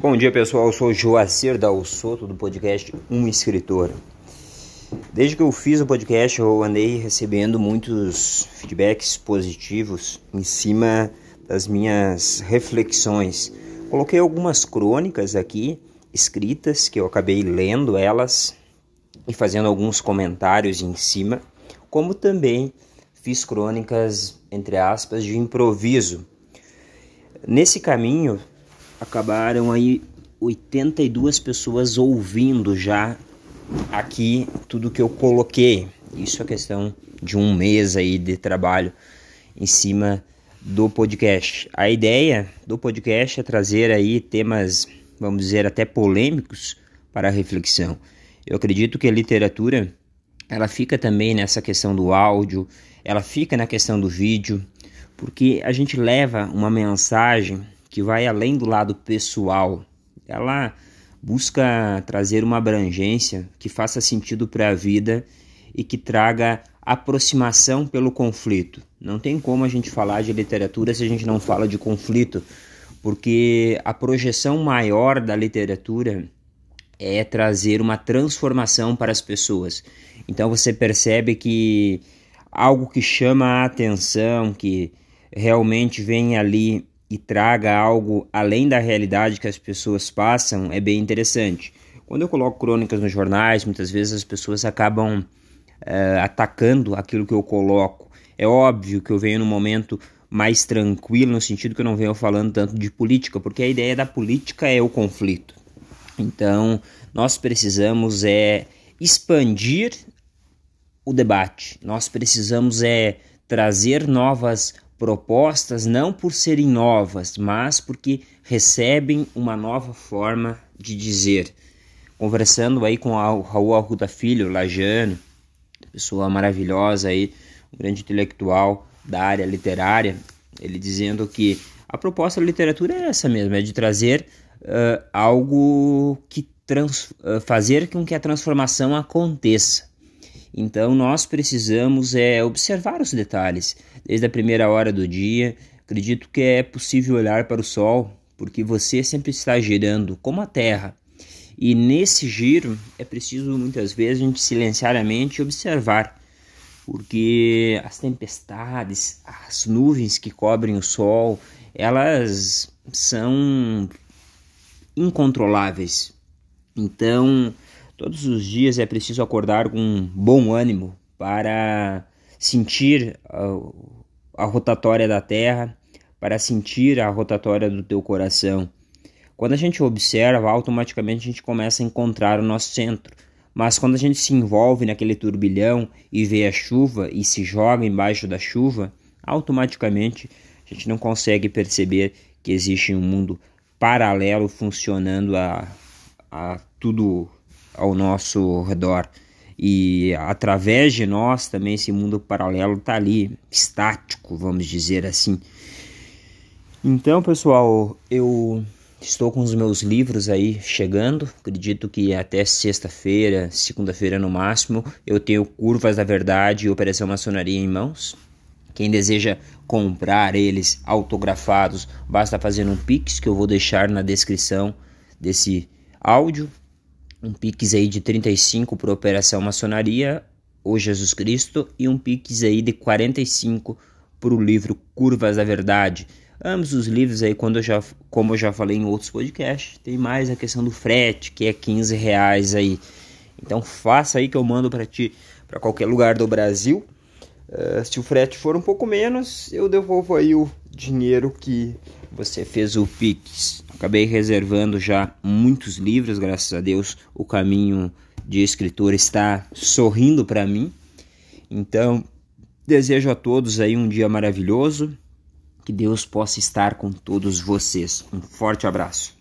Bom dia pessoal, eu sou Joacir Dal Soto do podcast Um Escritor. Desde que eu fiz o podcast eu andei recebendo muitos feedbacks positivos em cima das minhas reflexões. Coloquei algumas crônicas aqui escritas que eu acabei lendo elas e fazendo alguns comentários em cima, como também fiz crônicas entre aspas de improviso. Nesse caminho acabaram aí 82 pessoas ouvindo já aqui tudo que eu coloquei. Isso é questão de um mês aí de trabalho em cima do podcast. A ideia do podcast é trazer aí temas, vamos dizer, até polêmicos para reflexão. Eu acredito que a literatura ela fica também nessa questão do áudio, ela fica na questão do vídeo, porque a gente leva uma mensagem que vai além do lado pessoal. Ela busca trazer uma abrangência que faça sentido para a vida e que traga aproximação pelo conflito. Não tem como a gente falar de literatura se a gente não fala de conflito, porque a projeção maior da literatura é trazer uma transformação para as pessoas. Então você percebe que algo que chama a atenção, que realmente vem ali e traga algo além da realidade que as pessoas passam é bem interessante. Quando eu coloco crônicas nos jornais, muitas vezes as pessoas acabam uh, atacando aquilo que eu coloco. É óbvio que eu venho num momento mais tranquilo, no sentido que eu não venho falando tanto de política, porque a ideia da política é o conflito. Então, nós precisamos é expandir o debate. Nós precisamos é trazer novas propostas não por serem novas, mas porque recebem uma nova forma de dizer. Conversando aí com o Raul Arruda Filho, lajano, pessoa maravilhosa aí, um grande intelectual da área literária, ele dizendo que a proposta da literatura é essa mesmo, é de trazer uh, algo que trans, uh, fazer com que a transformação aconteça. Então nós precisamos é, observar os detalhes desde a primeira hora do dia. Acredito que é possível olhar para o Sol, porque você sempre está girando como a Terra. E nesse giro é preciso muitas vezes a gente silenciar a mente e observar, porque as tempestades, as nuvens que cobrem o Sol, elas são incontroláveis. Então, Todos os dias é preciso acordar com bom ânimo para sentir a, a rotatória da Terra, para sentir a rotatória do teu coração. Quando a gente observa, automaticamente a gente começa a encontrar o nosso centro. Mas quando a gente se envolve naquele turbilhão e vê a chuva e se joga embaixo da chuva, automaticamente a gente não consegue perceber que existe um mundo paralelo funcionando a, a tudo ao nosso redor. E através de nós também esse mundo paralelo está ali, estático, vamos dizer assim. Então, pessoal, eu estou com os meus livros aí chegando. Acredito que até sexta-feira, segunda-feira no máximo, eu tenho Curvas da Verdade e Operação Maçonaria em mãos. Quem deseja comprar eles autografados, basta fazer um pix que eu vou deixar na descrição desse áudio um Pix aí de 35 para Operação Maçonaria, O Jesus Cristo, e um Pix aí de 45 para o livro Curvas da Verdade. Ambos os livros aí, quando eu já, como eu já falei em outros podcasts, tem mais a questão do frete, que é 15 reais aí. Então faça aí que eu mando para ti para qualquer lugar do Brasil. Uh, se o frete for um pouco menos, eu devolvo aí o dinheiro que você fez o Pix. Acabei reservando já muitos livros, graças a Deus. O caminho de escritor está sorrindo para mim. Então, desejo a todos aí um dia maravilhoso. Que Deus possa estar com todos vocês. Um forte abraço.